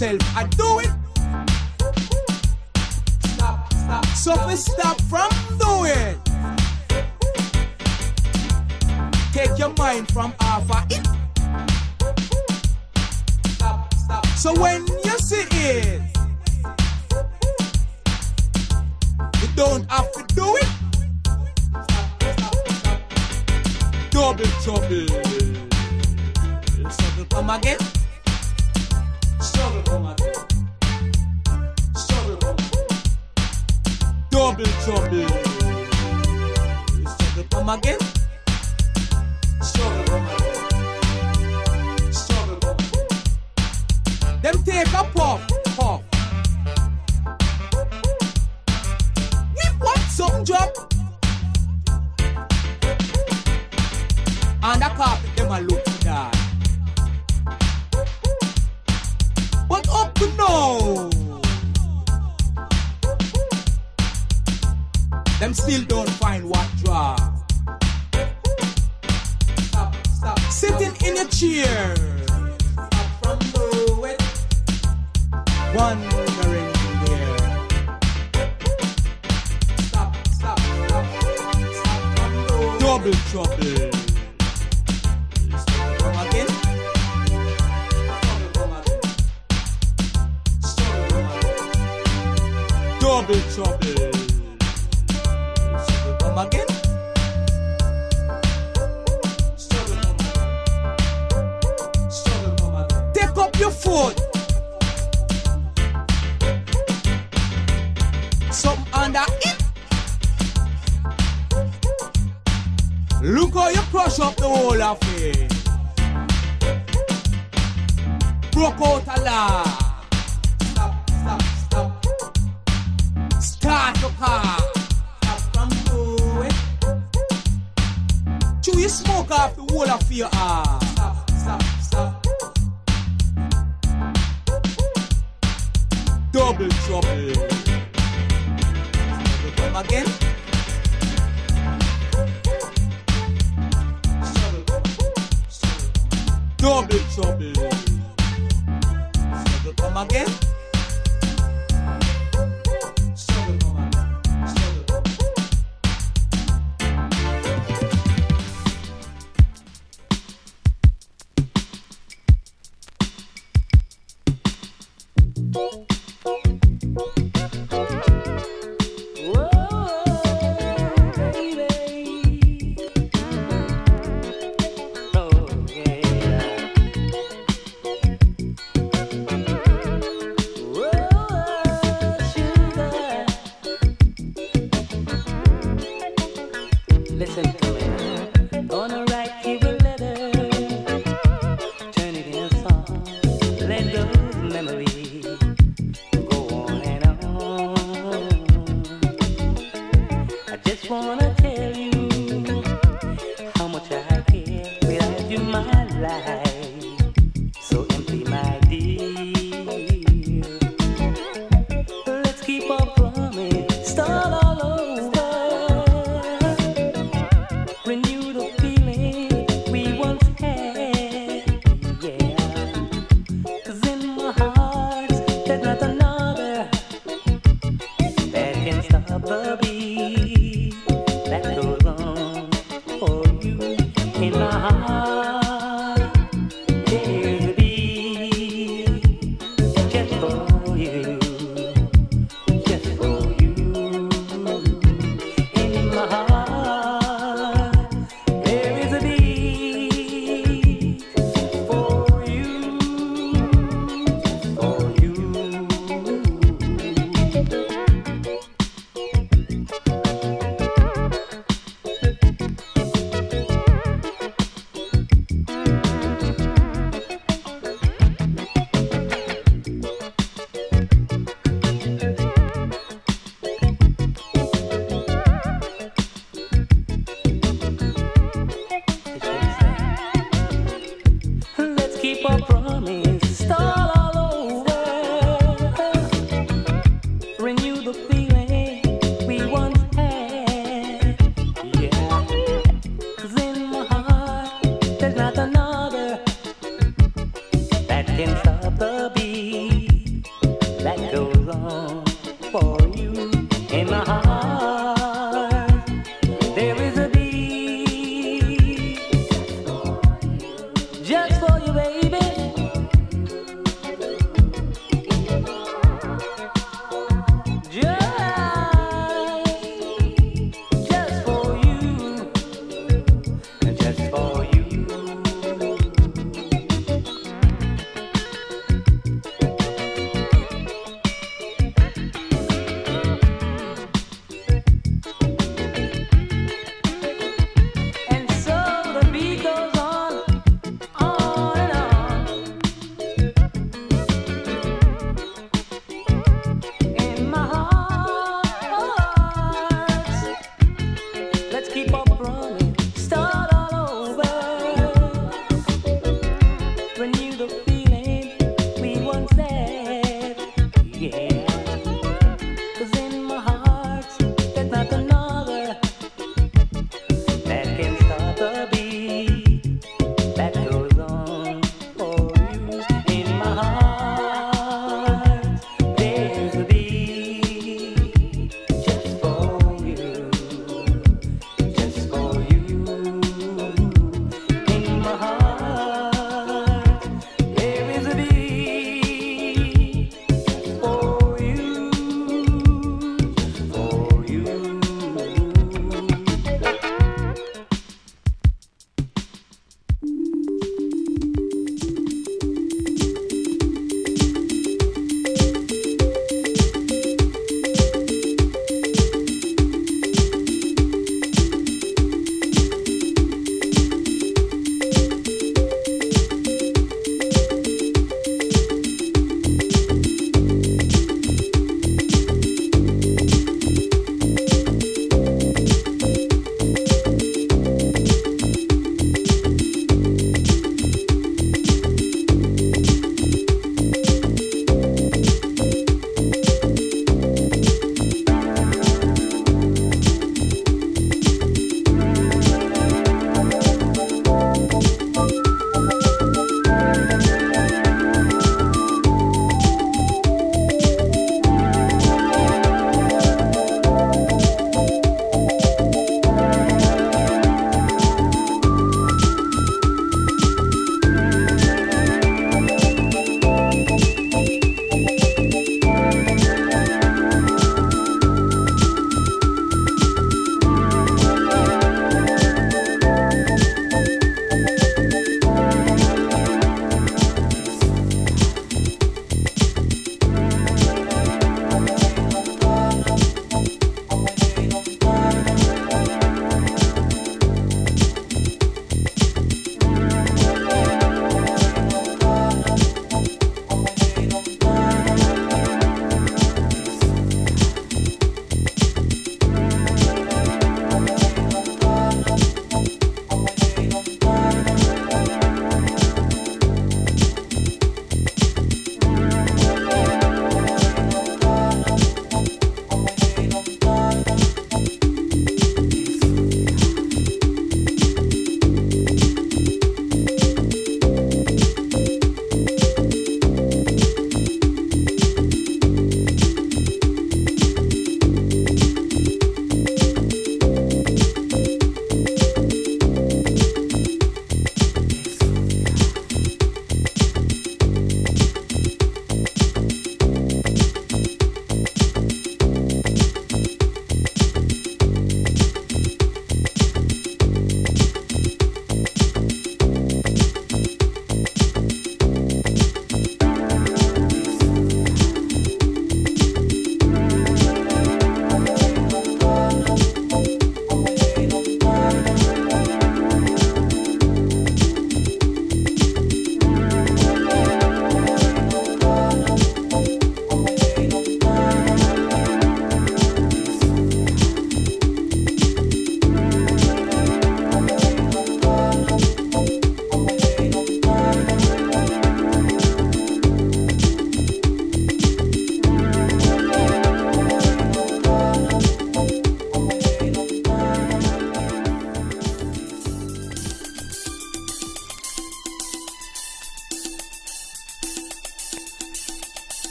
myself. I trouble. Struggle come again. Struggle come again. Struggle come again. Them take a puff, puff. We want some job. And a carpet them a look. fácil, you, baby.